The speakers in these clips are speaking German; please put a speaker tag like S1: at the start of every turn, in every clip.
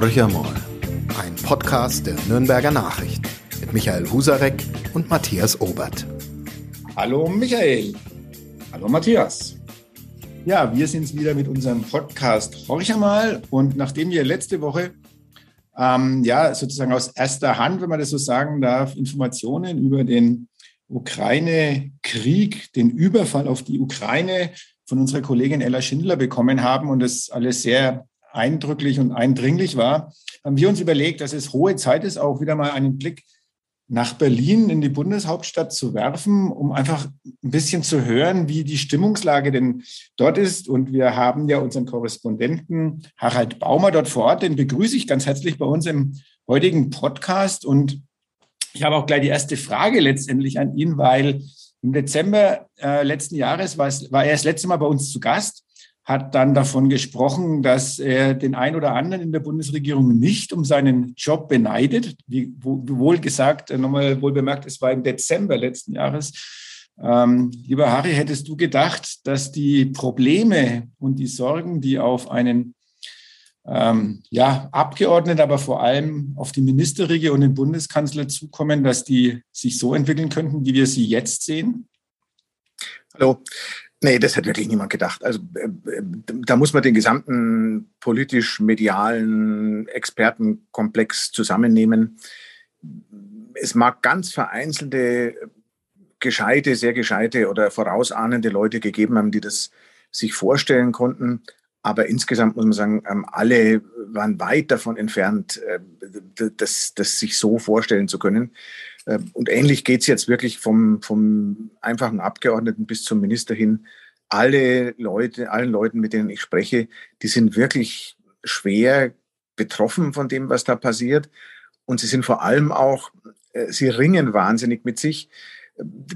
S1: Horcher mal. Ein Podcast der Nürnberger Nachricht mit Michael Husarek und Matthias Obert.
S2: Hallo Michael. Hallo Matthias. Ja, wir sind wieder mit unserem Podcast Horcher mal. Und nachdem wir letzte Woche ähm, ja sozusagen aus erster Hand, wenn man das so sagen darf, Informationen über den Ukraine-Krieg, den Überfall auf die Ukraine von unserer Kollegin Ella Schindler bekommen haben und das alles sehr eindrücklich und eindringlich war, haben wir uns überlegt, dass es hohe Zeit ist, auch wieder mal einen Blick nach Berlin in die Bundeshauptstadt zu werfen, um einfach ein bisschen zu hören, wie die Stimmungslage denn dort ist. Und wir haben ja unseren Korrespondenten Harald Baumer dort vor Ort. Den begrüße ich ganz herzlich bei uns im heutigen Podcast. Und ich habe auch gleich die erste Frage letztendlich an ihn, weil im Dezember äh, letzten Jahres war, es, war er das letzte Mal bei uns zu Gast hat dann davon gesprochen, dass er den einen oder anderen in der Bundesregierung nicht um seinen Job beneidet. Wie wohl gesagt, äh, nochmal wohl bemerkt, es war im Dezember letzten Jahres. Ähm, lieber Harry, hättest du gedacht, dass die Probleme und die Sorgen, die auf einen ähm, ja, Abgeordneten, aber vor allem auf die Ministerriege und den Bundeskanzler zukommen, dass die sich so entwickeln könnten, wie wir sie jetzt sehen?
S3: Hallo. Nee, das hat wirklich niemand gedacht. Also äh, da muss man den gesamten politisch-medialen Expertenkomplex zusammennehmen. Es mag ganz vereinzelte, gescheite, sehr gescheite oder vorausahnende Leute gegeben haben, die das sich vorstellen konnten. Aber insgesamt muss man sagen, ähm, alle waren weit davon entfernt, äh, das, das sich so vorstellen zu können. Äh, und ähnlich geht es jetzt wirklich vom, vom einfachen Abgeordneten bis zum Minister hin. Alle Leute, allen Leuten, mit denen ich spreche, die sind wirklich schwer betroffen von dem, was da passiert. Und sie sind vor allem auch, äh, sie ringen wahnsinnig mit sich,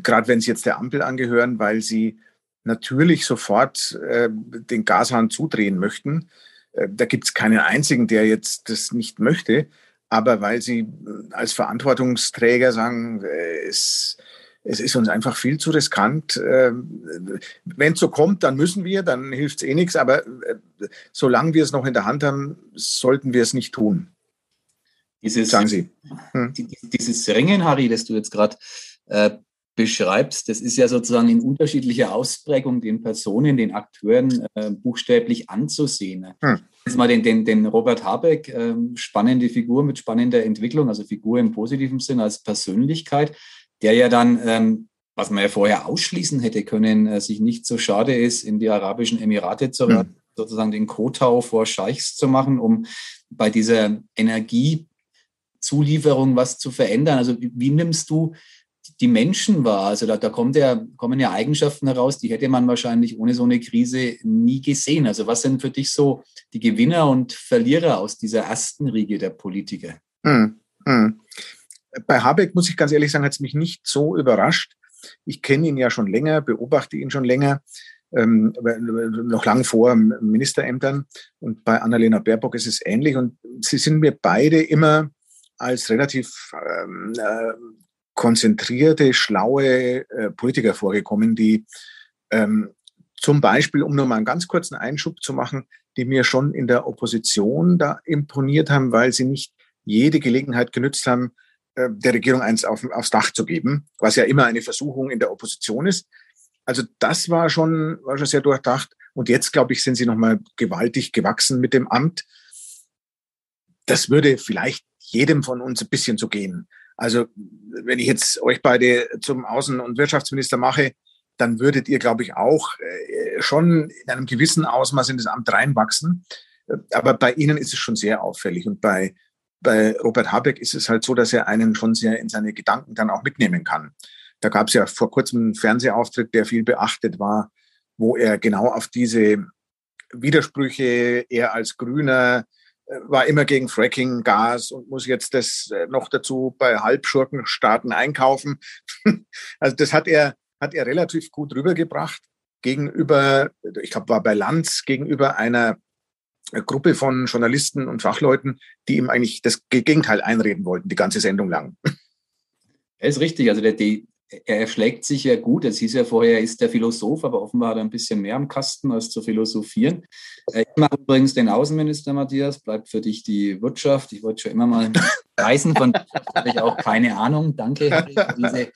S3: gerade wenn sie jetzt der Ampel angehören, weil sie natürlich sofort äh, den Gashahn zudrehen möchten. Äh, da gibt es keinen einzigen, der jetzt das nicht möchte aber weil sie äh, als Verantwortungsträger sagen, äh, es, es ist uns einfach viel zu riskant. Ähm, wenn es so kommt, dann müssen wir, dann hilft es eh nichts, aber äh, solange wir es noch in der Hand haben, sollten wir es nicht tun.
S2: Dieses, sagen Sie. Hm. Dieses Ringen, Harry, das du jetzt gerade äh, beschreibst, das ist ja sozusagen in unterschiedlicher Ausprägung den Personen, den Akteuren äh, buchstäblich anzusehen. Hm. Jetzt mal den, den, den Robert Habeck, äh, spannende Figur mit spannender Entwicklung, also Figur im positiven Sinn als Persönlichkeit, der ja dann, ähm, was man ja vorher ausschließen hätte können, äh, sich nicht so schade ist, in die Arabischen Emirate zu reisen, hm. sozusagen den Kotau vor Scheichs zu machen, um bei dieser Energiezulieferung was zu verändern. Also wie, wie nimmst du die Menschen war. Also da, da kommt ja, kommen ja Eigenschaften heraus, die hätte man wahrscheinlich ohne so eine Krise nie gesehen. Also was sind für dich so die Gewinner und Verlierer aus dieser ersten Riege der Politiker? Hm,
S3: hm. Bei Habeck muss ich ganz ehrlich sagen, hat es mich nicht so überrascht. Ich kenne ihn ja schon länger, beobachte ihn schon länger, ähm, noch lang vor Ministerämtern. Und bei Annalena Baerbock ist es ähnlich. Und sie sind mir beide immer als relativ ähm, äh, konzentrierte, schlaue äh, Politiker vorgekommen, die ähm, zum Beispiel, um nur mal einen ganz kurzen Einschub zu machen, die mir schon in der Opposition da imponiert haben, weil sie nicht jede Gelegenheit genützt haben, äh, der Regierung eins auf, aufs Dach zu geben, was ja immer eine Versuchung in der Opposition ist. Also das war schon, war schon sehr durchdacht. Und jetzt, glaube ich, sind sie nochmal gewaltig gewachsen mit dem Amt. Das würde vielleicht jedem von uns ein bisschen so gehen. Also wenn ich jetzt euch beide zum Außen- und Wirtschaftsminister mache, dann würdet ihr, glaube ich, auch äh, schon in einem gewissen Ausmaß in das Amt reinwachsen. Aber bei Ihnen ist es schon sehr auffällig. Und bei, bei Robert Habeck ist es halt so, dass er einen schon sehr in seine Gedanken dann auch mitnehmen kann. Da gab es ja vor kurzem einen Fernsehauftritt, der viel beachtet war, wo er genau auf diese Widersprüche, er als Grüner, war immer gegen Fracking, Gas und muss jetzt das äh, noch dazu bei Halbschurkenstaaten einkaufen. also das hat er, hat er relativ gut rübergebracht gegenüber, ich glaube, war bei Lanz gegenüber einer Gruppe von Journalisten und Fachleuten, die ihm eigentlich das Gegenteil einreden wollten, die ganze Sendung lang.
S2: Er ist richtig. Also der, die,
S4: er erschlägt sich ja gut. Es hieß ja vorher, er ist der Philosoph, aber offenbar hat er ein bisschen mehr am Kasten als zu philosophieren. Ich mache übrigens den Außenminister, Matthias, bleibt für dich die Wirtschaft. Ich wollte schon immer mal reisen, von habe ich auch keine Ahnung. Danke für diese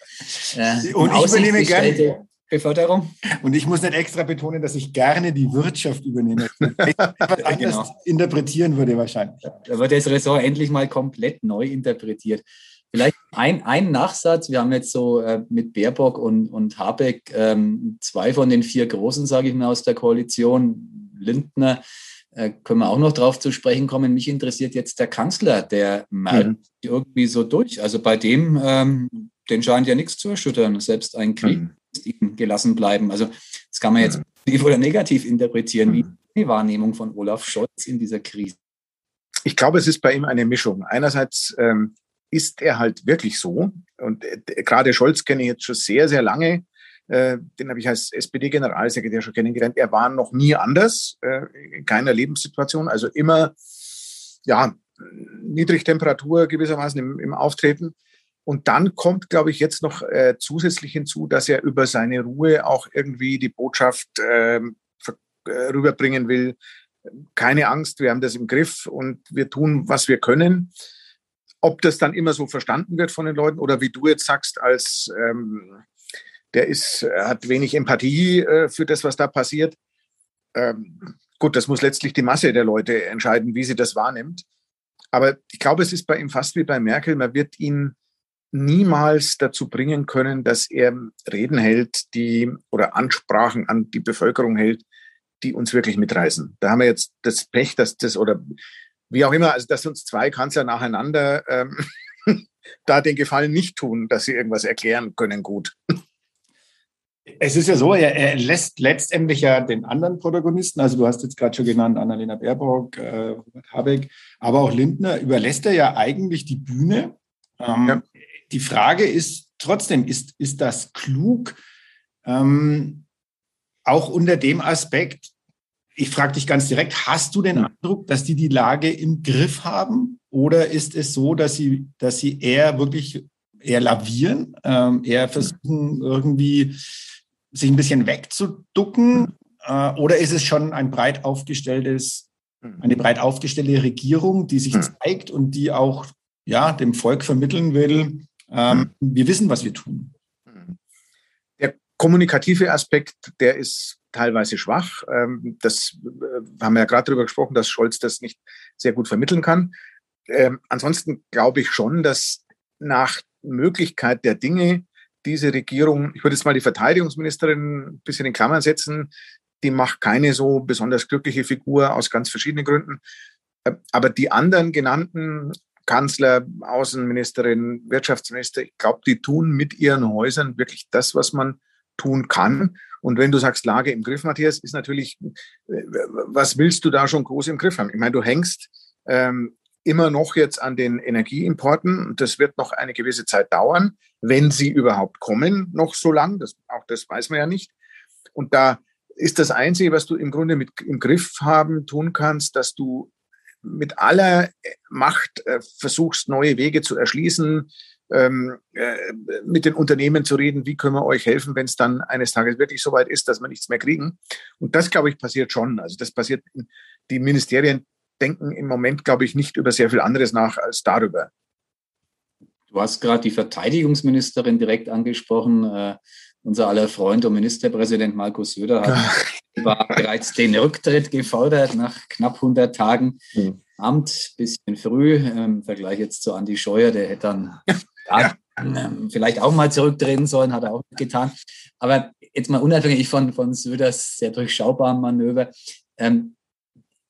S2: äh, Und ich übernehme gerne Beförderung. Und ich muss nicht extra betonen, dass ich gerne die Wirtschaft übernehme. Etwas anders genau. interpretieren würde wahrscheinlich.
S4: Da wird das Ressort endlich mal komplett neu interpretiert. Vielleicht ein, ein Nachsatz. Wir haben jetzt so äh, mit Baerbock und, und Habeck ähm, zwei von den vier Großen, sage ich mal, aus der Koalition. Lindner, äh, können wir auch noch drauf zu sprechen kommen. Mich interessiert jetzt der Kanzler, der merkt mhm. irgendwie so durch. Also bei dem, ähm, den scheint ja nichts zu erschüttern. Selbst ein Krieg mhm. ist ihm gelassen bleiben. Also das kann man jetzt mhm. positiv oder negativ interpretieren. Wie mhm. die Wahrnehmung von Olaf Scholz in dieser Krise?
S3: Ich glaube, es ist bei ihm eine Mischung. Einerseits ähm, ist er halt wirklich so. Und äh, gerade Scholz kenne ich jetzt schon sehr, sehr lange. Äh, den habe ich als SPD-Generalsekretär schon kennengelernt. Er war noch nie anders, äh, in keiner Lebenssituation. Also immer, ja, Niedrigtemperatur gewissermaßen im, im Auftreten. Und dann kommt, glaube ich, jetzt noch äh, zusätzlich hinzu, dass er über seine Ruhe auch irgendwie die Botschaft ähm, äh, rüberbringen will. Keine Angst, wir haben das im Griff und wir tun, was wir können. Ob das dann immer so verstanden wird von den Leuten oder wie du jetzt sagst, als ähm, der ist, hat wenig Empathie äh, für das, was da passiert. Ähm, gut, das muss letztlich die Masse der Leute entscheiden, wie sie das wahrnimmt. Aber ich glaube, es ist bei ihm fast wie bei Merkel. Man wird ihn niemals dazu bringen können, dass er Reden hält, die oder Ansprachen an die Bevölkerung hält, die uns wirklich mitreißen. Da haben wir jetzt das Pech, dass das oder wie auch immer, also dass uns zwei Kanzler nacheinander ähm, da den Gefallen nicht tun, dass sie irgendwas erklären können gut.
S2: Es ist ja so, er, er, lässt letztendlich ja den anderen Protagonisten, also du hast jetzt gerade schon genannt, Annalena Baerbock, äh, Habeck, aber auch Lindner, überlässt er ja eigentlich die Bühne. Ähm, ja. Die Frage ist trotzdem, ist, ist das klug? Ähm, auch unter dem Aspekt, ich frage dich ganz direkt, hast du den Eindruck, dass die die Lage im Griff haben? Oder ist es so, dass sie, dass sie eher wirklich eher lavieren, ähm, eher versuchen irgendwie sich ein bisschen wegzuducken? Äh, oder ist es schon ein breit aufgestelltes, eine breit aufgestellte Regierung, die sich zeigt und die auch ja, dem Volk vermittellen will, ähm, wir wissen, was wir tun?
S3: Der kommunikative Aspekt, der ist teilweise schwach. Ähm, das äh, haben wir ja gerade darüber gesprochen, dass Scholz das nicht sehr gut vermitteln kann. Ähm, ansonsten glaube ich schon, dass nach Möglichkeit der Dinge diese Regierung, ich würde jetzt mal die Verteidigungsministerin ein bisschen in Klammern setzen, die macht keine so besonders glückliche Figur aus ganz verschiedenen Gründen. Äh, aber die anderen genannten Kanzler, Außenministerin, Wirtschaftsminister, ich glaube, die tun mit ihren Häusern wirklich das, was man tun kann. Und wenn du sagst, Lage im Griff, Matthias, ist natürlich, äh, was willst du da schon groß im Griff haben? Ich meine, du hängst ähm, immer noch jetzt an den Energieimporten. Das wird noch eine gewisse Zeit dauern, wenn sie überhaupt kommen, noch so lang. Das, auch das weiß man ja nicht. Und da ist das Einzige, was du im Grunde mit im Griff haben tun kannst, dass du mit aller Macht äh, versuchst, neue Wege zu erschließen, ähm, äh, mit den Unternehmen zu reden, wie können wir euch helfen, wenn es dann eines Tages wirklich so weit ist, dass wir nichts mehr kriegen. Und das, glaube ich, passiert schon. Also das passiert, die Ministerien denken im Moment, glaube ich, nicht über sehr viel anderes nach als darüber.
S4: Du hast gerade die Verteidigungsministerin direkt angesprochen. Äh, unser aller Freund und Ministerpräsident Markus Söder hat war bereits den Rücktritt gefordert nach knapp 100 Tagen mhm. Amt. Bisschen früh im Vergleich jetzt zu Andi Scheuer, der hätte dann ja, ähm, vielleicht auch mal zurücktreten sollen, hat er auch getan. Aber jetzt mal unabhängig von, von Söders sehr durchschaubaren Manöver. Ähm,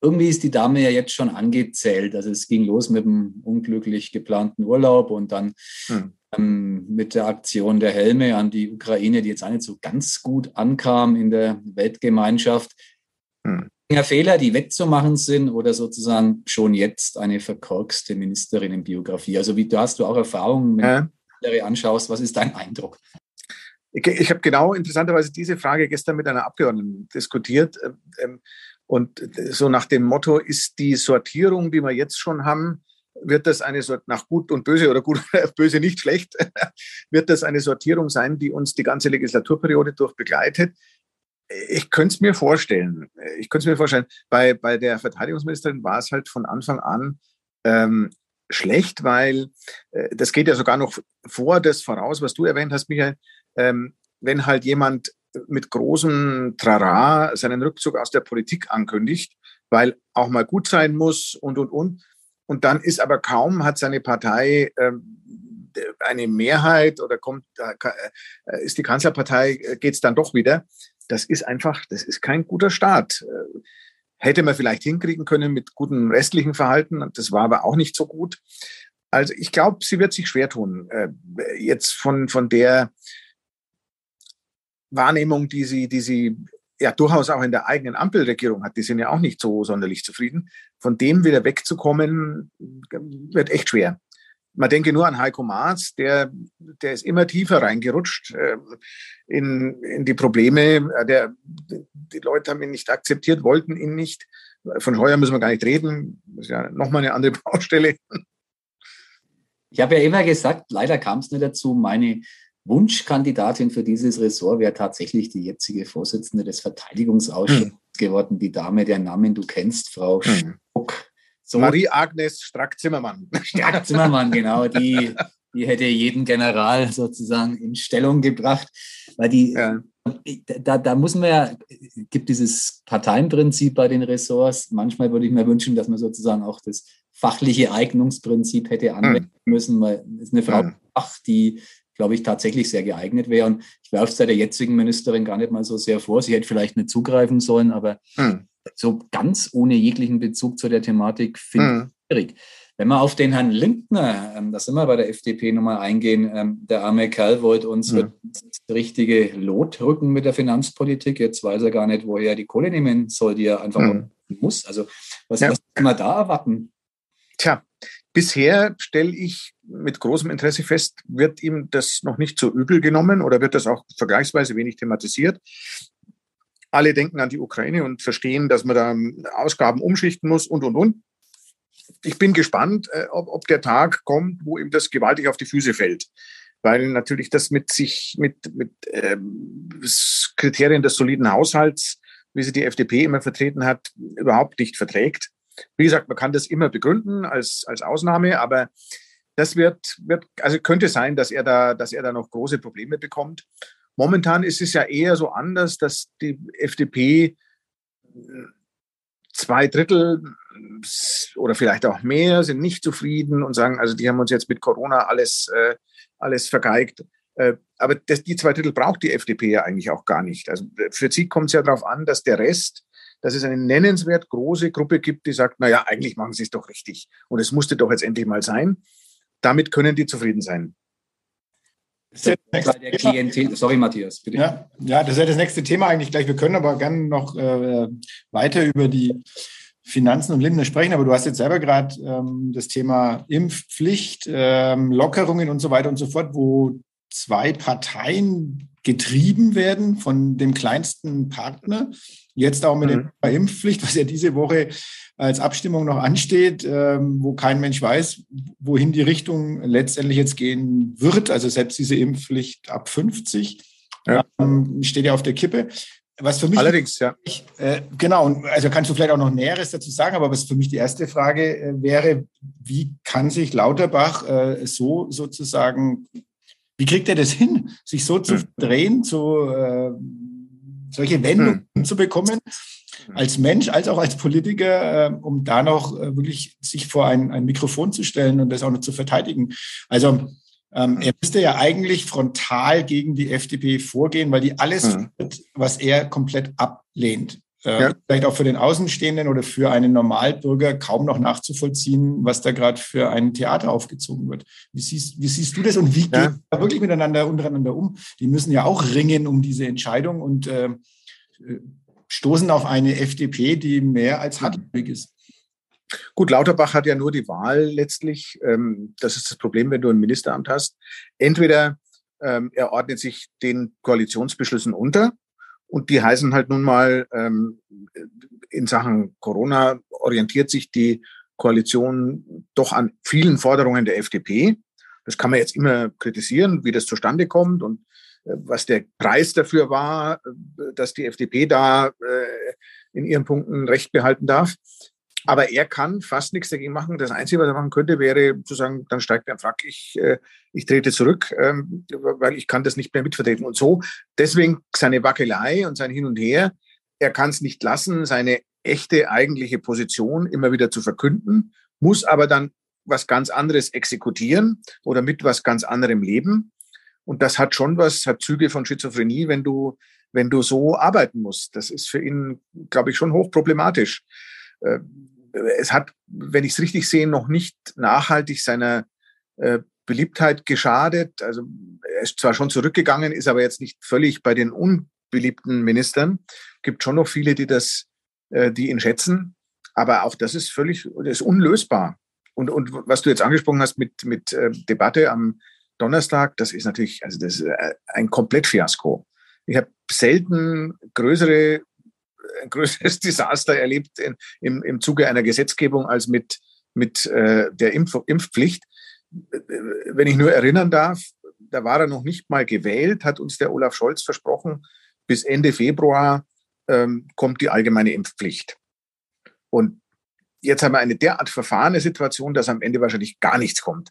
S4: irgendwie ist die Dame ja jetzt schon angezählt. Also es ging los mit dem unglücklich geplanten Urlaub und dann hm. ähm, mit der Aktion der Helme an die Ukraine, die jetzt auch nicht so ganz gut ankam in der Weltgemeinschaft. Hm. Fehler, die wettzumachen sind oder sozusagen schon jetzt eine verkorkste Ministerin in Biografie? Also wie du hast du auch Erfahrungen, wenn ja. du andere anschaust, was ist dein Eindruck?
S3: Ich, ich habe genau interessanterweise diese Frage gestern mit einer Abgeordneten diskutiert. Ähm, ähm, und so nach dem Motto, ist die Sortierung, die wir jetzt schon haben, wird das eine Sort nach gut und böse oder gut und böse nicht schlecht, wird das eine Sortierung sein, die uns die ganze Legislaturperiode durch begleitet. Ich könnte es mir vorstellen. Ich könnte es mir vorstellen. Bei, bei der Verteidigungsministerin war es halt von Anfang an ähm, schlecht, weil äh, das geht ja sogar noch vor das voraus, was du erwähnt hast, Michael. Ähm, wenn halt jemand mit großem Trara seinen Rückzug aus der Politik ankündigt, weil auch mal gut sein muss und, und, und. Und dann ist aber kaum, hat seine Partei ähm, eine Mehrheit oder kommt, äh, ist die Kanzlerpartei, äh, geht es dann doch wieder. Das ist einfach, das ist kein guter Start. Äh, hätte man vielleicht hinkriegen können mit gutem restlichen Verhalten. Das war aber auch nicht so gut. Also ich glaube, sie wird sich schwer tun, äh, jetzt von, von der Wahrnehmung, die sie, die sie ja durchaus auch in der eigenen Ampelregierung hat, die sind ja auch nicht so sonderlich zufrieden. Von dem wieder wegzukommen, wird echt schwer. Man denke nur an Heiko Maas, der, der ist immer tiefer reingerutscht äh, in, in die Probleme. Der, die Leute haben ihn nicht akzeptiert, wollten ihn nicht. Von Heuer müssen wir gar nicht reden. Das ist ja nochmal eine andere Baustelle.
S4: Ich habe ja immer gesagt, leider kam es nicht dazu, meine Wunschkandidatin für dieses Ressort wäre tatsächlich die jetzige Vorsitzende des Verteidigungsausschusses hm. geworden, die Dame, der Namen du kennst, Frau hm. Stock.
S3: So, Marie-Agnes Strack-Zimmermann.
S4: Strack-Zimmermann, genau. Die, die hätte jeden General sozusagen in Stellung gebracht, weil die, ja. da, da muss man ja, gibt dieses Parteienprinzip bei den Ressorts. Manchmal würde ich mir wünschen, dass man sozusagen auch das fachliche Eignungsprinzip hätte anwenden hm. müssen, weil es eine Frau, hm. die glaube ich, tatsächlich sehr geeignet wäre. Und ich werfe es der jetzigen Ministerin gar nicht mal so sehr vor. Sie hätte vielleicht nicht zugreifen sollen, aber hm. So ganz ohne jeglichen Bezug zu der Thematik finde ich hm. schwierig. Wenn wir auf den Herrn Lindner, ähm, da sind wir bei der FDP nochmal eingehen, ähm, der arme Kerl wollte uns hm. das richtige Lot rücken mit der Finanzpolitik. Jetzt weiß er gar nicht, woher er die Kohle nehmen soll, die er einfach hm. muss. Also was, ja. was kann man da erwarten?
S3: Tja, Bisher stelle ich mit großem Interesse fest, wird ihm das noch nicht so übel genommen oder wird das auch vergleichsweise wenig thematisiert. Alle denken an die Ukraine und verstehen, dass man da Ausgaben umschichten muss und, und, und. Ich bin gespannt, äh, ob, ob der Tag kommt, wo ihm das gewaltig auf die Füße fällt weil natürlich das mit sich, mit, mit ähm, Kriterien des soliden Haushalts, wie sie die FDP immer vertreten hat, überhaupt nicht verträgt. Wie gesagt, man kann das immer begründen als, als Ausnahme, aber das wird, wird, also könnte sein, dass er da, dass er da noch große Probleme bekommt. Momentan ist es ja eher so anders, dass die FDP zwei Drittel oder vielleicht auch mehr sind nicht zufrieden und sagen, also die haben uns jetzt mit Corona alles, äh, alles vergeigt. Äh, aber das, die zwei Drittel braucht die FDP ja eigentlich auch gar nicht. Also für sie kommt es ja darauf an, dass der Rest dass es eine nennenswert große Gruppe gibt, die sagt, na ja, eigentlich machen sie es doch richtig. Und es musste doch jetzt endlich mal sein. Damit können die zufrieden sein.
S2: Sorry, Matthias, bitte. Ja, ja, das ist ja das nächste Thema eigentlich gleich. Wir können aber gerne noch äh, weiter über die Finanzen und Lindner sprechen, aber du hast jetzt selber gerade ähm, das Thema Impfpflicht, ähm, Lockerungen und so weiter und so fort, wo zwei Parteien getrieben werden von dem kleinsten Partner. Jetzt auch mit mhm. der Impfpflicht, was ja diese Woche als Abstimmung noch ansteht, ähm, wo kein Mensch weiß, wohin die Richtung letztendlich jetzt gehen wird. Also selbst diese Impfpflicht ab 50 ja. ähm, steht ja auf der Kippe. Was für mich
S3: allerdings ja
S2: äh, genau also kannst du vielleicht auch noch Näheres dazu sagen, aber was für mich die erste Frage äh, wäre, wie kann sich Lauterbach äh, so sozusagen wie kriegt er das hin, sich so zu hm. drehen, zu äh, solche Wendungen hm. zu bekommen, als Mensch, als auch als Politiker, äh, um da noch äh, wirklich sich vor ein, ein Mikrofon zu stellen und das auch noch zu verteidigen. Also ähm, er müsste ja eigentlich frontal gegen die FDP vorgehen, weil die alles, mhm. was er komplett ablehnt. Äh, ja. Vielleicht auch für den Außenstehenden oder für einen Normalbürger kaum noch nachzuvollziehen, was da gerade für ein Theater aufgezogen wird. Wie siehst, wie siehst du das und wie ja. geht da wirklich miteinander untereinander um? Die müssen ja auch ringen um diese Entscheidung und äh, stoßen auf eine FDP, die mehr als hartnäckig ist.
S3: Gut, Lauterbach hat ja nur die Wahl letztlich. Ähm, das ist das Problem, wenn du ein Ministeramt hast. Entweder ähm, er ordnet sich den Koalitionsbeschlüssen unter und die heißen halt nun mal, ähm, in Sachen Corona orientiert sich die Koalition doch an vielen Forderungen der FDP. Das kann man jetzt immer kritisieren, wie das zustande kommt und was der Preis dafür war, äh, dass die FDP da äh, in ihren Punkten Recht behalten darf. Aber er kann fast nichts dagegen machen. Das Einzige, was er machen könnte, wäre zu sagen, dann steigt und fragt, ich, ich trete zurück, ähm, weil ich kann das nicht mehr mitvertreten. Und so, deswegen seine Wackelei und sein Hin und Her. Er kann es nicht lassen, seine echte eigentliche Position immer wieder zu verkünden, muss aber dann was ganz anderes exekutieren oder mit was ganz anderem leben. Und das hat schon was, hat Züge von Schizophrenie, wenn du, wenn du so arbeiten musst. Das ist für ihn, glaube ich, schon hochproblematisch. Äh, es hat, wenn ich es richtig sehe, noch nicht nachhaltig seiner äh, Beliebtheit geschadet. Also er ist zwar schon zurückgegangen, ist aber jetzt nicht völlig bei den unbeliebten Ministern. Gibt schon noch viele, die das äh, die ihn schätzen. Aber auch das ist völlig, das ist unlösbar. Und, und was du jetzt angesprochen hast mit, mit äh, Debatte am Donnerstag, das ist natürlich, also das ist äh, ein Komplett-Fiasko. Ich habe selten größere, ein größeres Desaster erlebt in, im, im Zuge einer Gesetzgebung als mit, mit äh, der Impf Impfpflicht. Wenn ich nur erinnern darf, da war er noch nicht mal gewählt, hat uns der Olaf Scholz versprochen, bis Ende Februar ähm, kommt die allgemeine Impfpflicht. Und jetzt haben wir eine derart verfahrene Situation, dass am Ende wahrscheinlich gar nichts kommt.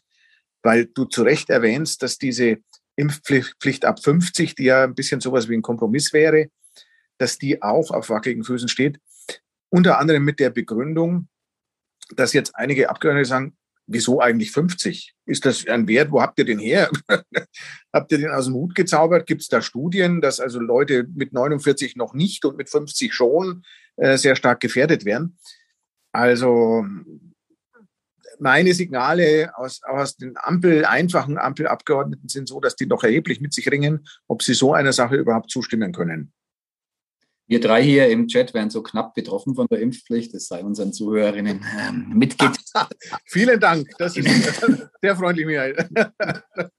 S3: Weil du zu Recht erwähnst, dass diese Impfpflicht ab 50, die ja ein bisschen sowas wie ein Kompromiss wäre, dass die auch auf wackeligen Füßen steht. Unter anderem mit der Begründung, dass jetzt einige Abgeordnete sagen, wieso eigentlich 50? Ist das ein Wert? Wo habt ihr den her? habt ihr den aus dem Hut gezaubert? Gibt es da Studien, dass also Leute mit 49 noch nicht und mit 50 schon äh, sehr stark gefährdet werden? Also meine Signale aus, aus den Ampel, einfachen Ampelabgeordneten sind so, dass die doch erheblich mit sich ringen, ob sie so einer Sache überhaupt zustimmen können.
S4: Wir drei hier im Chat werden so knapp betroffen von der Impfpflicht. Das sei unseren Zuhörerinnen ähm, mitgeteilt.
S3: Vielen Dank. Das ist sehr freundlich, Michael.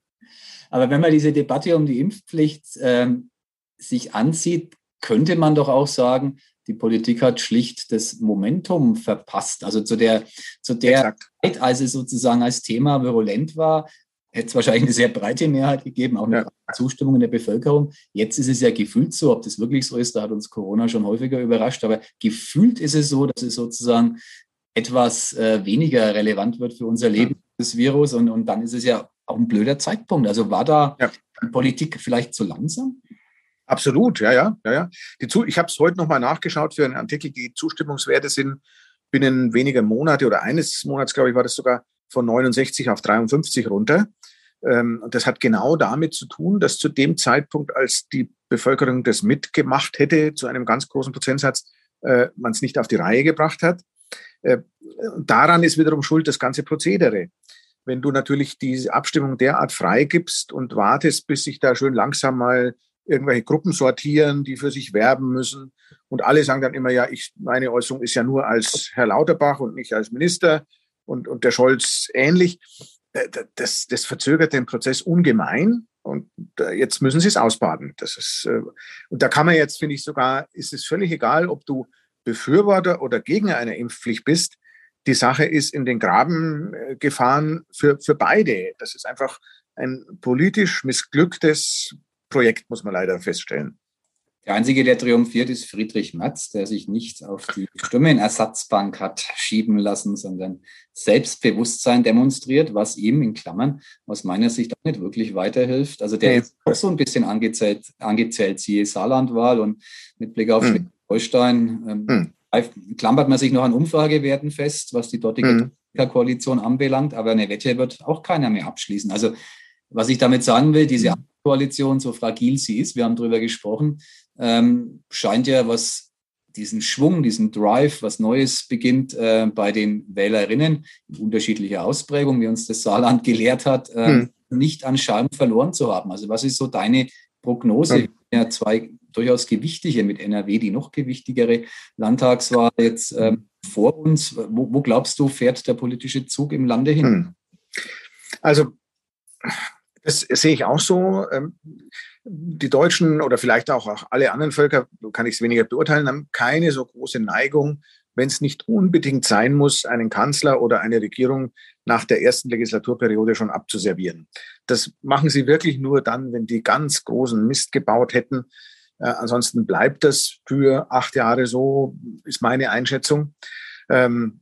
S4: Aber wenn man diese Debatte um die Impfpflicht ähm, sich ansieht, könnte man doch auch sagen, die Politik hat schlicht das Momentum verpasst. Also zu der, zu der Zeit, als es sozusagen als Thema virulent war, hätte es wahrscheinlich eine sehr breite Mehrheit gegeben, auch eine ja. Zustimmung in der Bevölkerung. Jetzt ist es ja gefühlt so, ob das wirklich so ist, da hat uns Corona schon häufiger überrascht, aber gefühlt ist es so, dass es sozusagen etwas äh, weniger relevant wird für unser Leben, ja. das Virus. Und, und dann ist es ja auch ein blöder Zeitpunkt. Also war da ja. die Politik vielleicht zu langsam?
S3: Absolut, ja, ja, ja, ja. Die Zu ich habe es heute nochmal nachgeschaut für einen Artikel. Die Zustimmungswerte sind binnen weniger Monate oder eines Monats, glaube ich, war das sogar von 69 auf 53 runter. Ähm, und das hat genau damit zu tun, dass zu dem Zeitpunkt, als die Bevölkerung das mitgemacht hätte, zu einem ganz großen Prozentsatz, äh, man es nicht auf die Reihe gebracht hat. Äh, daran ist wiederum schuld das ganze Prozedere. Wenn du natürlich diese Abstimmung derart freigibst und wartest, bis sich da schön langsam mal irgendwelche Gruppen sortieren, die für sich werben müssen. Und alle sagen dann immer, ja, ich, meine Äußerung ist ja nur als Herr Lauterbach und nicht als Minister und, und der Scholz ähnlich. Äh, das, das verzögert den Prozess ungemein. Und jetzt müssen sie es ausbaden. Das ist, äh, und da kann man jetzt, finde ich sogar, ist es völlig egal, ob du Befürworter oder Gegner einer Impfpflicht bist. Die Sache ist in den Graben äh, gefahren für, für beide. Das ist einfach ein politisch missglücktes Projekt, muss man leider feststellen.
S4: Der Einzige, der triumphiert, ist Friedrich Matz, der sich nicht auf die Stimmenersatzbank hat schieben lassen, sondern Selbstbewusstsein demonstriert, was ihm in Klammern aus meiner Sicht auch nicht wirklich weiterhilft. Also der ist auch so ein bisschen angezählt, angezählt siehe Saarlandwahl und mit Blick auf hm. Schleswig-Holstein ähm, hm. klammert man sich noch an Umfragewerten fest, was die dortige hm. Koalition anbelangt, aber eine Wette wird auch keiner mehr abschließen. Also was ich damit sagen will, diese hm. Koalition, so fragil sie ist, wir haben darüber gesprochen, ähm, scheint ja was diesen Schwung, diesen Drive, was Neues beginnt äh, bei den Wählerinnen in unterschiedlicher Ausprägung, wie uns das Saarland gelehrt hat, äh, hm. nicht an Charme verloren zu haben. Also was ist so deine Prognose? Hm. Ja, zwei durchaus gewichtige mit NRW, die noch gewichtigere Landtagswahl jetzt ähm, vor uns. Wo, wo, glaubst du, fährt der politische Zug im Lande hin? Hm.
S3: Also das sehe ich auch so. Ähm, die Deutschen oder vielleicht auch alle anderen Völker, kann ich es weniger beurteilen, haben keine so große Neigung, wenn es nicht unbedingt sein muss, einen Kanzler oder eine Regierung nach der ersten Legislaturperiode schon abzuservieren. Das machen sie wirklich nur dann, wenn die ganz großen Mist gebaut hätten. Äh, ansonsten bleibt das für acht Jahre so, ist meine Einschätzung. Ähm,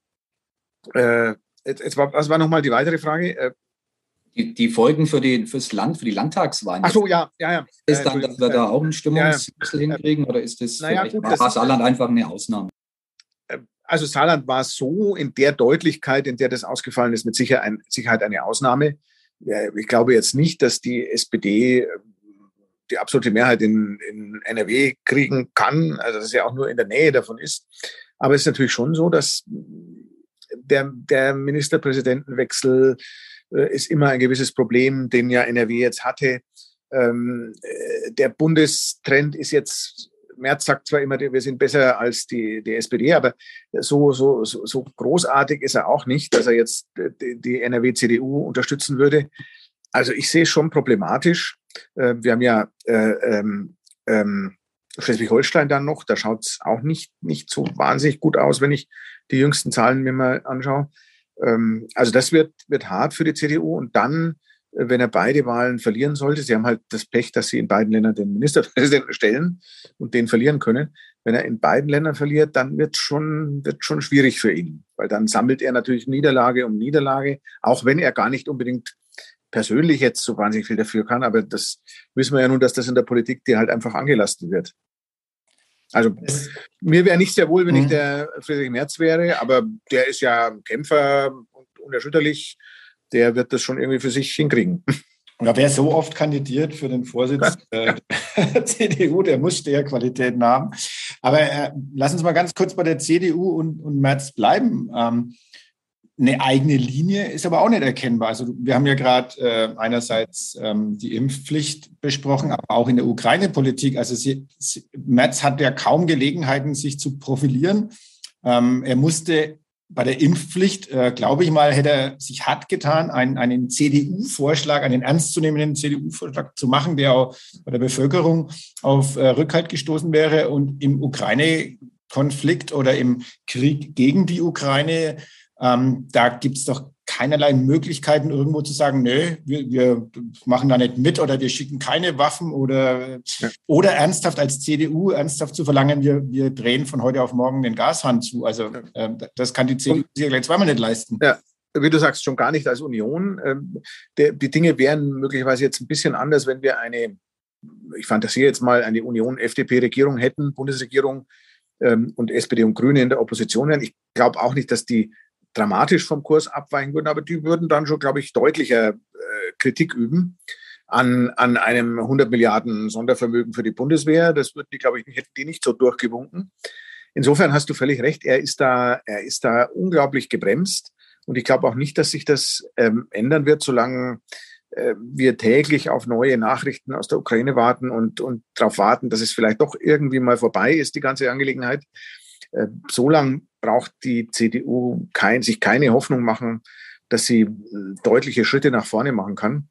S3: äh, jetzt, jetzt war, was war nochmal die weitere Frage? Äh,
S4: die, die, Folgen für, die, fürs Land, für die Landtagswahlen.
S3: Ach so, ja, ja, ja.
S4: Ist dann, dass wir da auch einen Stimmungswechsel ja, ja. hinkriegen oder ist das naja, vielleicht gut, das Saarland einfach eine Ausnahme?
S3: Äh, also Saarland war so in der Deutlichkeit, in der das ausgefallen ist, mit Sicherheit, ein, Sicherheit eine Ausnahme. Ich glaube jetzt nicht, dass die SPD äh, die absolute Mehrheit in, in NRW kriegen kann, also dass er auch nur in der Nähe davon ist. Aber es ist natürlich schon so, dass der, der Ministerpräsidentenwechsel ist immer ein gewisses Problem, den ja NRW jetzt hatte. Ähm, äh, der Bundestrend ist jetzt, Merz sagt zwar immer, wir sind besser als die, die SPD, aber so, so, so, großartig ist er auch nicht, dass er jetzt die, die NRW-CDU unterstützen würde. Also ich sehe es schon problematisch. Äh, wir haben ja äh, ähm, ähm, Schleswig-Holstein dann noch, da schaut es auch nicht, nicht so wahnsinnig gut aus, wenn ich die jüngsten Zahlen mir mal anschaue. Ähm, also das wird, wird hart für die CDU und dann, äh, wenn er beide Wahlen verlieren sollte, sie haben halt das Pech, dass sie in beiden Ländern den Ministerpräsidenten stellen und den verlieren können. Wenn er in beiden Ländern verliert, dann wird schon, wird schon schwierig für ihn, weil dann sammelt er natürlich Niederlage um Niederlage, auch wenn er gar nicht unbedingt persönlich jetzt so wahnsinnig viel dafür kann, aber das wissen wir ja nun, dass das in der Politik dir halt einfach angelastet wird. Also mir wäre nicht sehr wohl, wenn ich mhm. der Friedrich Merz wäre, aber der ist ja Kämpfer und unerschütterlich. Der wird das schon irgendwie für sich hinkriegen.
S2: Ja, wer so oft kandidiert für den Vorsitz der CDU, der muss Qualitäten haben. Aber äh, lass uns mal ganz kurz bei der CDU und, und Merz bleiben. Ähm, eine eigene Linie ist aber auch nicht erkennbar. Also wir haben ja gerade äh, einerseits ähm, die Impfpflicht besprochen, aber auch in der Ukraine-Politik. Also sie, sie, Merz hat ja kaum Gelegenheiten, sich zu profilieren. Ähm, er musste bei der Impfpflicht, äh, glaube ich mal, hätte er sich hart getan, einen, einen CDU-Vorschlag, einen ernstzunehmenden CDU-Vorschlag zu machen, der auch bei der Bevölkerung auf äh, Rückhalt gestoßen wäre. Und im Ukraine-Konflikt oder im Krieg gegen die Ukraine ähm, da gibt es doch keinerlei Möglichkeiten, irgendwo zu sagen, nö, wir, wir, machen da nicht mit oder wir schicken keine Waffen oder, ja. oder ernsthaft als CDU ernsthaft zu verlangen, wir, wir drehen von heute auf morgen den Gashahn zu. Also äh, das kann die CDU sich gleich zweimal nicht leisten.
S3: Ja. Wie du sagst, schon gar nicht als Union. Ähm, der, die Dinge wären möglicherweise jetzt ein bisschen anders, wenn wir eine, ich fantasiere jetzt mal, eine Union-FDP-Regierung hätten, Bundesregierung ähm, und SPD und Grüne in der Opposition wären. Ich glaube auch nicht, dass die dramatisch vom Kurs abweichen würden, aber die würden dann schon, glaube ich, deutlicher äh, Kritik üben an, an einem 100 Milliarden Sondervermögen für die Bundeswehr. Das würden die, glaube ich, hätten die nicht so durchgewunken. Insofern hast du völlig recht. Er ist da, er ist da unglaublich gebremst. Und ich glaube auch nicht, dass sich das ähm, ändern wird, solange äh, wir täglich auf neue Nachrichten aus der Ukraine warten und, und darauf warten, dass es vielleicht doch irgendwie mal vorbei ist, die ganze Angelegenheit. Äh, so braucht die CDU kein, sich keine Hoffnung machen, dass sie äh, deutliche Schritte nach vorne machen kann,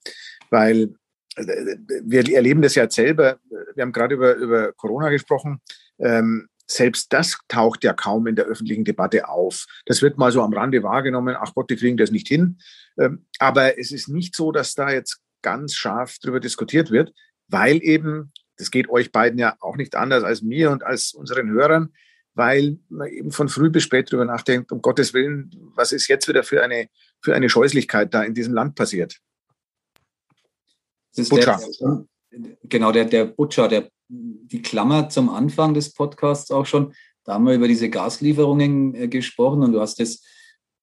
S3: weil äh, wir erleben das ja selber. Wir haben gerade über, über Corona gesprochen. Ähm, selbst das taucht ja kaum in der öffentlichen Debatte auf. Das wird mal so am Rande wahrgenommen. Ach Gott, die kriegen das nicht hin. Ähm, aber es ist nicht so, dass da jetzt ganz scharf drüber diskutiert wird, weil eben, das geht euch beiden ja auch nicht anders als mir und als unseren Hörern, weil man eben von früh bis spät darüber nachdenkt, um Gottes Willen, was ist jetzt wieder für eine, für eine Scheußlichkeit da in diesem Land passiert.
S4: Das Butcher. Der, genau, der, der Butcher, der, die Klammer zum Anfang des Podcasts auch schon, da haben wir über diese Gaslieferungen äh, gesprochen und du hast es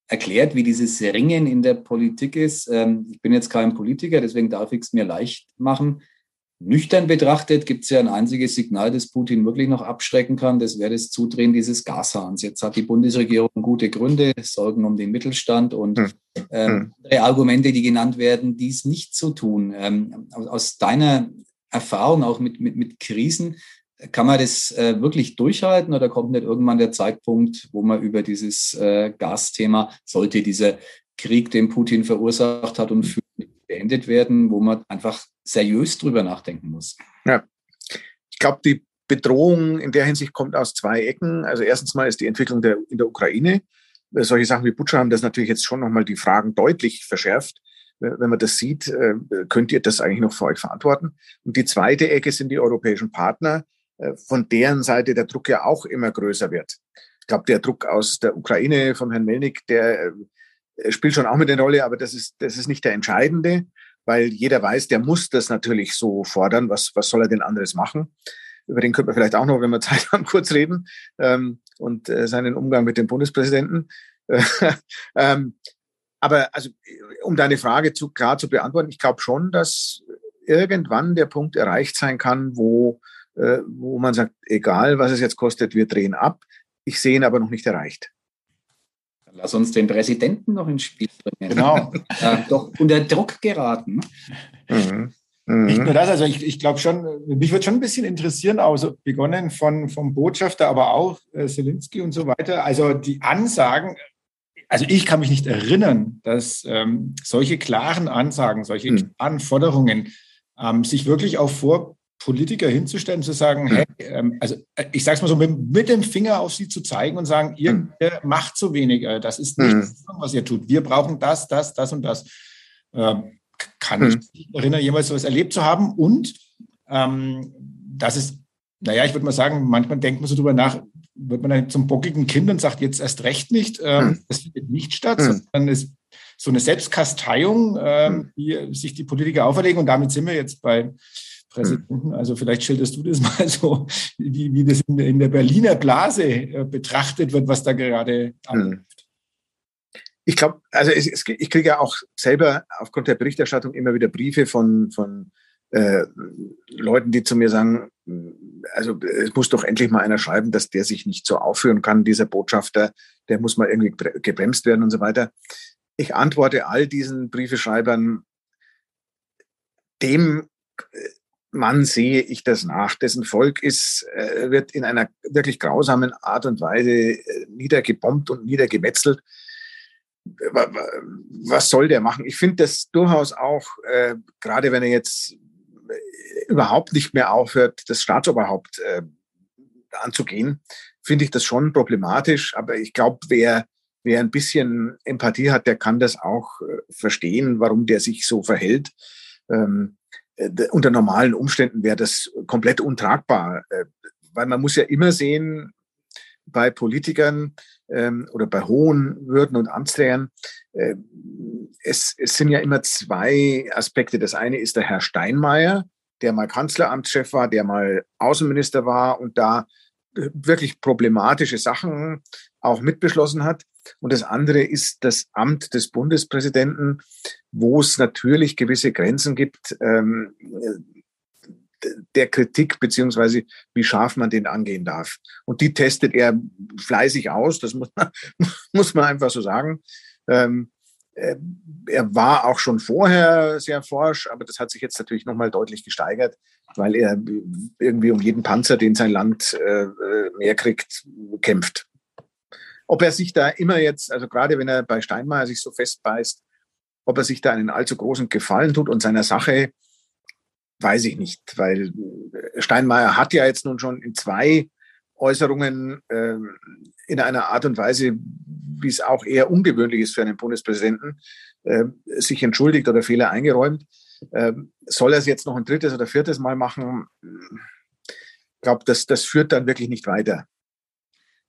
S4: erklärt, wie dieses Ringen in der Politik ist. Ähm, ich bin jetzt kein Politiker, deswegen darf ich es mir leicht machen. Nüchtern betrachtet gibt es ja ein einziges Signal, das Putin wirklich noch abschrecken kann. Das wäre das Zudrehen dieses Gashahns. Jetzt hat die Bundesregierung gute Gründe, Sorgen um den Mittelstand und hm. äh, andere Argumente, die genannt werden, dies nicht zu tun. Ähm, aus deiner Erfahrung auch mit, mit, mit Krisen, kann man das äh, wirklich durchhalten oder kommt nicht irgendwann der Zeitpunkt, wo man über dieses äh, Gasthema, sollte dieser Krieg, den Putin verursacht hat und führt, beendet werden, wo man einfach seriös drüber nachdenken muss.
S3: Ja, ich glaube, die Bedrohung in der Hinsicht kommt aus zwei Ecken. Also erstens mal ist die Entwicklung der, in der Ukraine. Solche Sachen wie Butcher haben das natürlich jetzt schon nochmal die Fragen deutlich verschärft. Wenn man das sieht, könnt ihr das eigentlich noch für euch verantworten? Und die zweite Ecke sind die europäischen Partner, von deren Seite der Druck ja auch immer größer wird. Ich glaube, der Druck aus der Ukraine vom Herrn Melnik, der spielt schon auch mit eine Rolle, aber das ist, das ist nicht der entscheidende, weil jeder weiß, der muss das natürlich so fordern. Was, was soll er denn anderes machen? Über den könnte man vielleicht auch noch, wenn wir Zeit haben, kurz reden ähm, und äh, seinen Umgang mit dem Bundespräsidenten. ähm, aber also, um deine Frage zu, klar zu beantworten, ich glaube schon, dass irgendwann der Punkt erreicht sein kann, wo, äh, wo man sagt, egal was es jetzt kostet, wir drehen ab. Ich sehe ihn aber noch nicht erreicht.
S4: Lass uns den Präsidenten noch ins Spiel bringen.
S2: Genau.
S4: ja, doch unter Druck geraten.
S2: Mhm. Mhm. Nicht nur das, also ich, ich glaube schon, mich würde schon ein bisschen interessieren, also begonnen von, vom Botschafter, aber auch äh, Zelensky und so weiter. Also die Ansagen, also ich kann mich nicht erinnern, dass ähm, solche klaren Ansagen, solche mhm. klaren Forderungen ähm, sich wirklich auch vor Politiker hinzustellen, zu sagen, hey, ähm, also äh, ich sage es mal so, mit, mit, dem Finger auf sie zu zeigen und sagen, ihr mhm. macht zu wenig, äh, das ist nicht, mhm. was ihr tut. Wir brauchen das, das, das und das. Ähm, kann mhm. ich mich erinnern, jemals sowas erlebt zu haben. Und ähm, das ist, naja, ich würde mal sagen, manchmal denkt man so drüber nach, wird man dann zum bockigen Kind und sagt, jetzt erst recht nicht, ähm, das findet nicht statt, sondern es so eine Selbstkasteiung, ähm, die sich die Politiker auferlegen. Und damit sind wir jetzt bei Präsidenten. Also vielleicht schilderst du das mal so, wie, wie das in, in der Berliner Blase äh, betrachtet wird, was da gerade abläuft.
S3: Ich glaube, also es, es, ich kriege ja auch selber aufgrund der Berichterstattung immer wieder Briefe von, von äh, Leuten, die zu mir sagen, also es muss doch endlich mal einer schreiben, dass der sich nicht so aufführen kann, dieser Botschafter, der muss mal irgendwie gebremst werden und so weiter. Ich antworte all diesen Briefeschreibern, dem äh, Mann sehe ich das nach. Dessen Volk ist, äh, wird in einer wirklich grausamen Art und Weise äh, niedergebombt und niedergemetzelt. Was soll der machen? Ich finde das durchaus auch, äh, gerade wenn er jetzt überhaupt nicht mehr aufhört, das Staatsoberhaupt anzugehen, finde ich das schon problematisch. Aber ich glaube, wer, wer ein bisschen Empathie hat, der kann das auch verstehen, warum der sich so verhält. Ähm, äh, unter normalen Umständen wäre das komplett untragbar, äh, weil man muss ja immer sehen, bei Politikern ähm, oder bei hohen Würden und Amtsträgern, äh, es, es sind ja immer zwei Aspekte. Das eine ist der Herr Steinmeier, der mal Kanzleramtschef war, der mal Außenminister war und da wirklich problematische Sachen auch mitbeschlossen hat. Und das andere ist das Amt des Bundespräsidenten, wo es natürlich gewisse Grenzen gibt ähm, der Kritik beziehungsweise wie scharf man den angehen darf. Und die testet er fleißig aus, das muss man, muss man einfach so sagen. Ähm, äh, er war auch schon vorher sehr forsch, aber das hat sich jetzt natürlich nochmal deutlich gesteigert, weil er irgendwie um jeden Panzer, den sein Land äh, mehr kriegt, kämpft. Ob er sich da immer jetzt, also gerade wenn er bei Steinmeier sich so festbeißt, ob er sich da einen allzu großen Gefallen tut und seiner Sache, weiß ich nicht, weil Steinmeier hat ja jetzt nun schon in zwei Äußerungen äh, in einer Art und Weise, wie es auch eher ungewöhnlich ist für einen Bundespräsidenten, äh, sich entschuldigt oder Fehler eingeräumt. Äh, soll er es jetzt noch ein drittes oder viertes Mal machen? Ich glaube, das, das führt dann wirklich nicht weiter.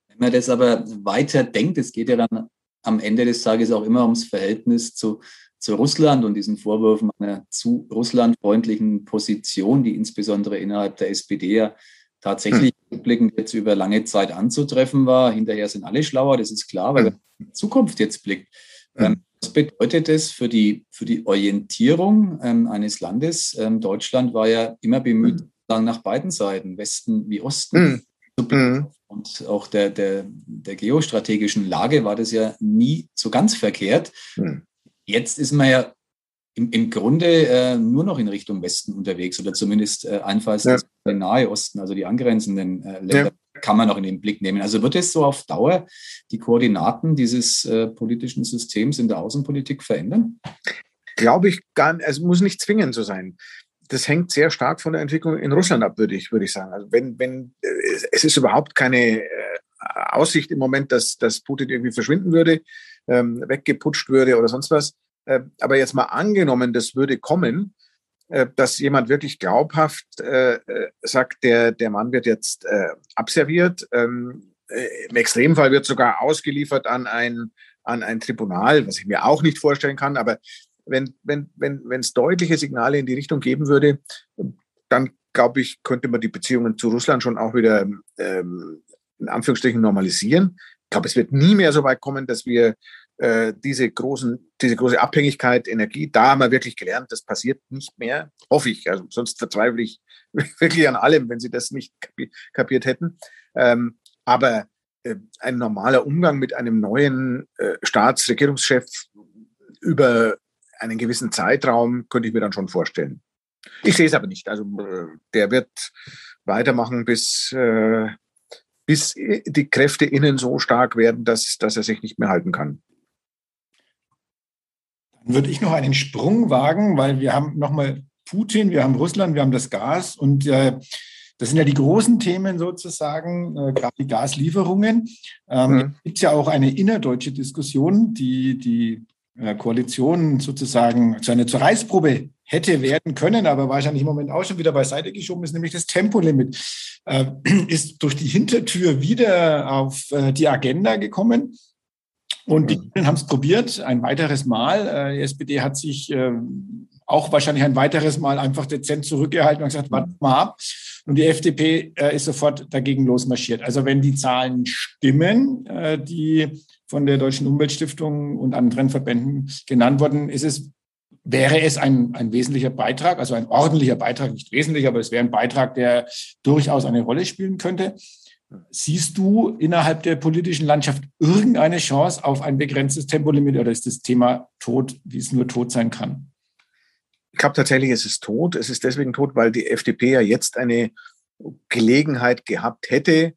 S4: Wenn man das aber weiter denkt, es geht ja dann am Ende des Tages auch immer ums Verhältnis zu, zu Russland und diesen Vorwürfen einer zu russlandfreundlichen Position, die insbesondere innerhalb der SPD ja tatsächlich hm. rückblickend jetzt über lange Zeit anzutreffen war. Hinterher sind alle schlauer, das ist klar, weil hm. man in die Zukunft jetzt blickt. Hm. Ähm, was bedeutet das für die, für die Orientierung ähm, eines Landes? Ähm, Deutschland war ja immer bemüht, hm. nach beiden Seiten, Westen wie Osten, hm. zu blicken. Und auch der, der, der geostrategischen Lage war das ja nie so ganz verkehrt. Hm. Jetzt ist man ja im, im Grunde äh, nur noch in Richtung Westen unterwegs oder zumindest äh, allenfalls ja. Der Nahe Osten, also die angrenzenden äh, Länder. Ja. Kann man auch in den Blick nehmen. Also wird es so auf Dauer die Koordinaten dieses äh, politischen Systems in der Außenpolitik verändern?
S3: Glaube ich gar nicht. Es muss nicht zwingend so sein. das hängt sehr stark von der Entwicklung in Russland ab, würde ich, würde ich sagen. Also wenn, wenn, es ist überhaupt keine Aussicht im Moment, dass, dass Putin irgendwie verschwinden würde, ähm, weggeputscht würde oder sonst was. Äh, aber jetzt mal angenommen, das würde kommen, äh, dass jemand wirklich glaubhaft äh, äh sagt, der, der Mann wird jetzt äh, abserviert. Ähm, äh, Im Extremfall wird sogar ausgeliefert an ein, an ein Tribunal, was ich mir auch nicht vorstellen kann. Aber wenn wenn wenn wenn es deutliche Signale in die Richtung geben würde, dann glaube ich, könnte man die Beziehungen zu Russland schon auch wieder ähm, in Anführungsstrichen normalisieren. Ich glaube, es wird nie mehr so weit kommen, dass wir äh, diese großen, diese große Abhängigkeit, Energie, da haben wir wirklich gelernt, das passiert nicht mehr, hoffe ich. Also sonst verzweifle ich wirklich an allem, wenn sie das nicht kapiert hätten. Ähm, aber äh, ein normaler Umgang mit einem neuen äh, Staatsregierungschef über einen gewissen Zeitraum könnte ich mir dann schon vorstellen. Ich sehe es aber nicht. Also äh, der wird weitermachen, bis äh, bis die Kräfte innen so stark werden, dass, dass er sich nicht mehr halten kann.
S2: Dann würde ich noch einen Sprung wagen, weil wir haben nochmal Putin, wir haben Russland, wir haben das Gas und äh, das sind ja die großen Themen sozusagen, äh, gerade die Gaslieferungen. Ähm, mhm. Gibt es ja auch eine innerdeutsche Diskussion, die die äh, Koalition sozusagen zu einer Zerreißprobe hätte werden können, aber wahrscheinlich im Moment auch schon wieder beiseite geschoben ist, nämlich das Tempolimit, äh, ist durch die Hintertür wieder auf äh, die Agenda gekommen. Und die Grünen haben es probiert, ein weiteres Mal. Äh, die SPD hat sich äh, auch wahrscheinlich ein weiteres Mal einfach dezent zurückgehalten und gesagt, warte mal ab. Und die FDP äh, ist sofort dagegen losmarschiert. Also wenn die Zahlen stimmen, äh, die von der Deutschen Umweltstiftung und anderen Verbänden genannt wurden, ist es wäre es ein, ein wesentlicher Beitrag, also ein ordentlicher Beitrag, nicht wesentlich, aber es wäre ein Beitrag, der durchaus eine Rolle spielen könnte. Siehst du innerhalb der politischen Landschaft irgendeine Chance auf ein begrenztes Tempolimit oder ist das Thema tot, wie es nur tot sein kann?
S3: Ich glaube tatsächlich, es ist tot. Es ist deswegen tot, weil die FDP ja jetzt eine Gelegenheit gehabt hätte,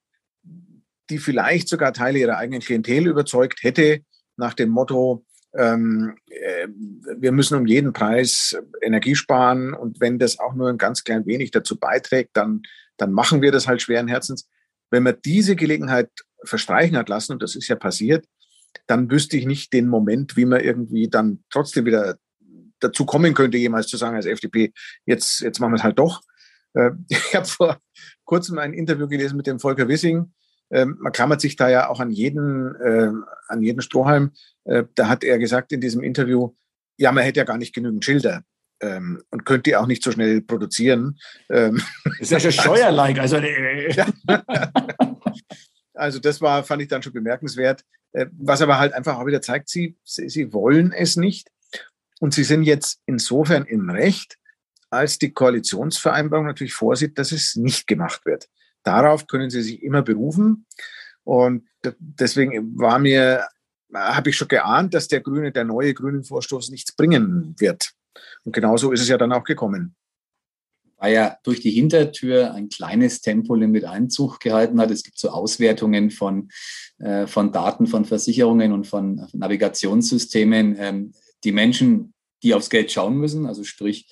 S3: die vielleicht sogar Teile ihrer eigenen Klientel überzeugt hätte, nach dem Motto, ähm, äh, wir müssen um jeden Preis Energie sparen und wenn das auch nur ein ganz klein wenig dazu beiträgt, dann, dann machen wir das halt schweren Herzens. Wenn man diese Gelegenheit verstreichen hat lassen, und das ist ja passiert, dann wüsste ich nicht den Moment, wie man irgendwie dann trotzdem wieder dazu kommen könnte, jemals zu sagen als FDP, jetzt, jetzt machen wir es halt doch. Äh, ich habe vor kurzem ein Interview gelesen mit dem Volker Wissing, ähm, man klammert sich da ja auch an jeden, äh, an jeden Strohhalm. Äh, da hat er gesagt in diesem Interview, ja, man hätte ja gar nicht genügend Schilder. Ähm, und könnte die auch nicht so schnell produzieren.
S2: Ähm, ist ja schon Steuerlike. Also,
S3: äh, also das war, fand ich dann schon bemerkenswert. Äh, was aber halt einfach auch wieder zeigt, sie, sie, sie wollen es nicht. Und sie sind jetzt insofern im Recht, als die Koalitionsvereinbarung natürlich vorsieht, dass es nicht gemacht wird. Darauf können Sie sich immer berufen. Und deswegen war mir, habe ich schon geahnt, dass der grüne, der neue grüne Vorstoß nichts bringen wird. Und genauso ist es ja dann auch gekommen.
S4: Weil ja durch die Hintertür ein kleines Tempolimit Einzug gehalten hat. Es gibt so Auswertungen von, äh, von Daten von Versicherungen und von Navigationssystemen. Ähm, die Menschen, die aufs Geld schauen müssen, also sprich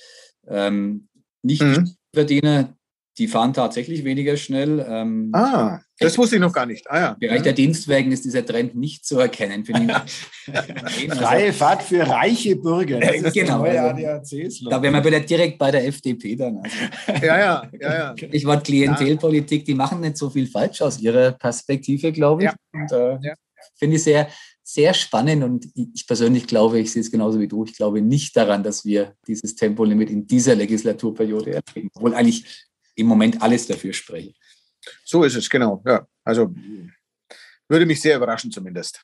S4: ähm, nicht mhm. Verdiener, die fahren tatsächlich weniger schnell.
S3: Ähm, ah, das wusste ich noch gar nicht. Ah, ja.
S4: Im Bereich der Dienstwagen ist dieser Trend nicht zu erkennen.
S2: Freie Fahrt für reiche Bürger.
S4: Das ist genau. Also, da wären wir wieder direkt bei der FDP dann.
S3: Also. Ja, ja, ja, ja.
S4: Ich war Klientelpolitik, die machen nicht so viel falsch aus ihrer Perspektive, glaube ich. Ja. Und, äh, ja. Finde ich sehr, sehr spannend und ich persönlich glaube, ich sehe es genauso wie du, ich glaube nicht daran, dass wir dieses Tempolimit in dieser Legislaturperiode erleben, obwohl eigentlich im Moment alles dafür sprechen.
S3: So ist es, genau. Ja, also würde mich sehr überraschen zumindest.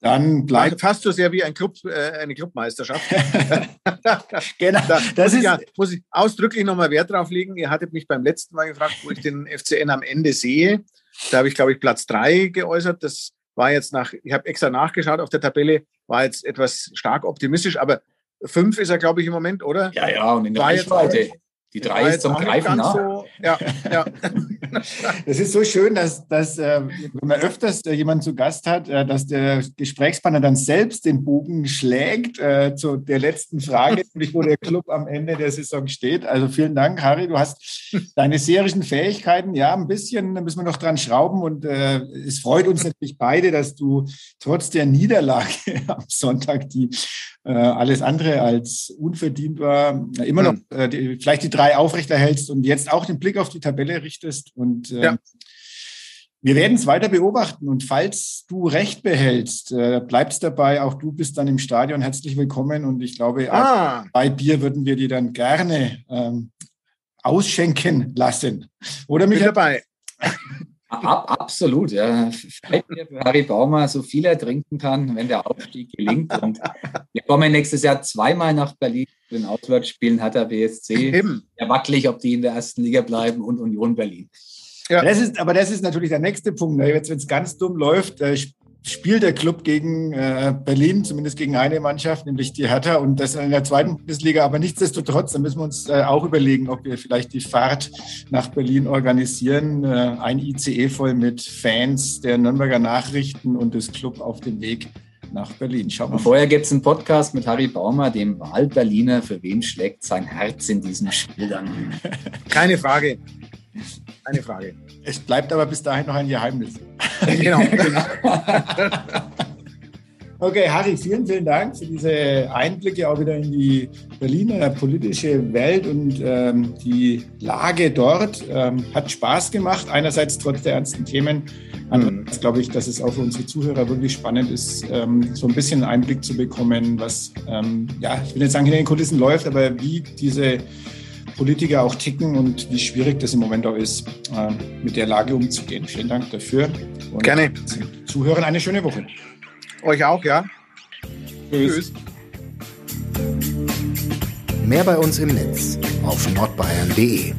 S3: Dann bleibt fast so sehr wie ein Club, äh, eine Clubmeisterschaft. genau. Da das muss, ist ich ja, muss ich ausdrücklich nochmal Wert drauf legen. Ihr hattet mich beim letzten Mal gefragt, wo ich den FCN am Ende sehe. Da habe ich, glaube ich, Platz drei geäußert. Das war jetzt nach, ich habe extra nachgeschaut auf der Tabelle, war jetzt etwas stark optimistisch, aber fünf ist er, glaube ich, im Moment, oder?
S4: Ja, ja, und in der Reichweite Die drei ist zum Greifen nah. So, ja,
S2: ja. Das ist so schön, dass, dass äh, wenn man öfters äh, jemanden zu Gast hat, äh, dass der Gesprächspartner dann selbst den Bogen schlägt äh, zu der letzten Frage, nämlich wo der Club am Ende der Saison steht. Also vielen Dank, Harry. Du hast deine serischen Fähigkeiten, ja, ein bisschen da müssen wir noch dran schrauben. Und äh, es freut uns natürlich beide, dass du trotz der Niederlage am Sonntag, die äh, alles andere als unverdient war, immer noch äh, die, vielleicht die drei aufrechterhältst und jetzt auch den Blick auf die Tabelle richtest. Und äh, ja. wir werden es weiter beobachten. Und falls du recht behältst, äh, bleibst dabei. Auch du bist dann im Stadion herzlich willkommen. Und ich glaube, ah. bei Bier würden wir dir dann gerne ähm, ausschenken lassen. Oder mich dabei.
S4: Ab, absolut, ja. Freut mir für Harry Baumer, so viel er trinken kann, wenn der Aufstieg gelingt. Und wir kommen nächstes Jahr zweimal nach Berlin den Auswärtsspielen hat der BSC. Eben. Ja, wackelig, ob die in der ersten Liga bleiben und Union Berlin.
S2: Ja. Das ist, aber das ist natürlich der nächste Punkt. Ne? Jetzt, wenn es ganz dumm läuft, äh, spielt der Club gegen äh, Berlin, zumindest gegen eine Mannschaft, nämlich die Hertha und das in der zweiten Bundesliga. Aber nichtsdestotrotz, da müssen wir uns äh, auch überlegen, ob wir vielleicht die Fahrt nach Berlin organisieren. Äh, ein ICE voll mit Fans der Nürnberger Nachrichten und des Club auf dem Weg nach Berlin.
S4: Schauen wir Vorher gibt es einen Podcast mit Harry Baumer, dem Wahlberliner. Für wen schlägt sein Herz in diesen Spiel
S3: Keine Frage. Keine Frage.
S2: Es bleibt aber bis dahin noch ein Geheimnis. genau. genau. Okay, Harry, vielen, vielen Dank für diese Einblicke auch wieder in die Berliner politische Welt und ähm, die Lage dort. Ähm, hat Spaß gemacht, einerseits trotz der ernsten Themen. Andererseits glaube ich, dass es auch für unsere Zuhörer wirklich spannend ist, ähm, so ein bisschen Einblick zu bekommen, was, ähm, ja, ich will nicht sagen, hinter den Kulissen läuft, aber wie diese Politiker auch ticken und wie schwierig das im Moment auch ist, äh, mit der Lage umzugehen. Vielen Dank dafür.
S3: Und Gerne.
S2: Zuhören eine schöne Woche.
S3: Euch auch, ja.
S1: Tschüss. Mehr bei uns im Netz auf nordbayern.de.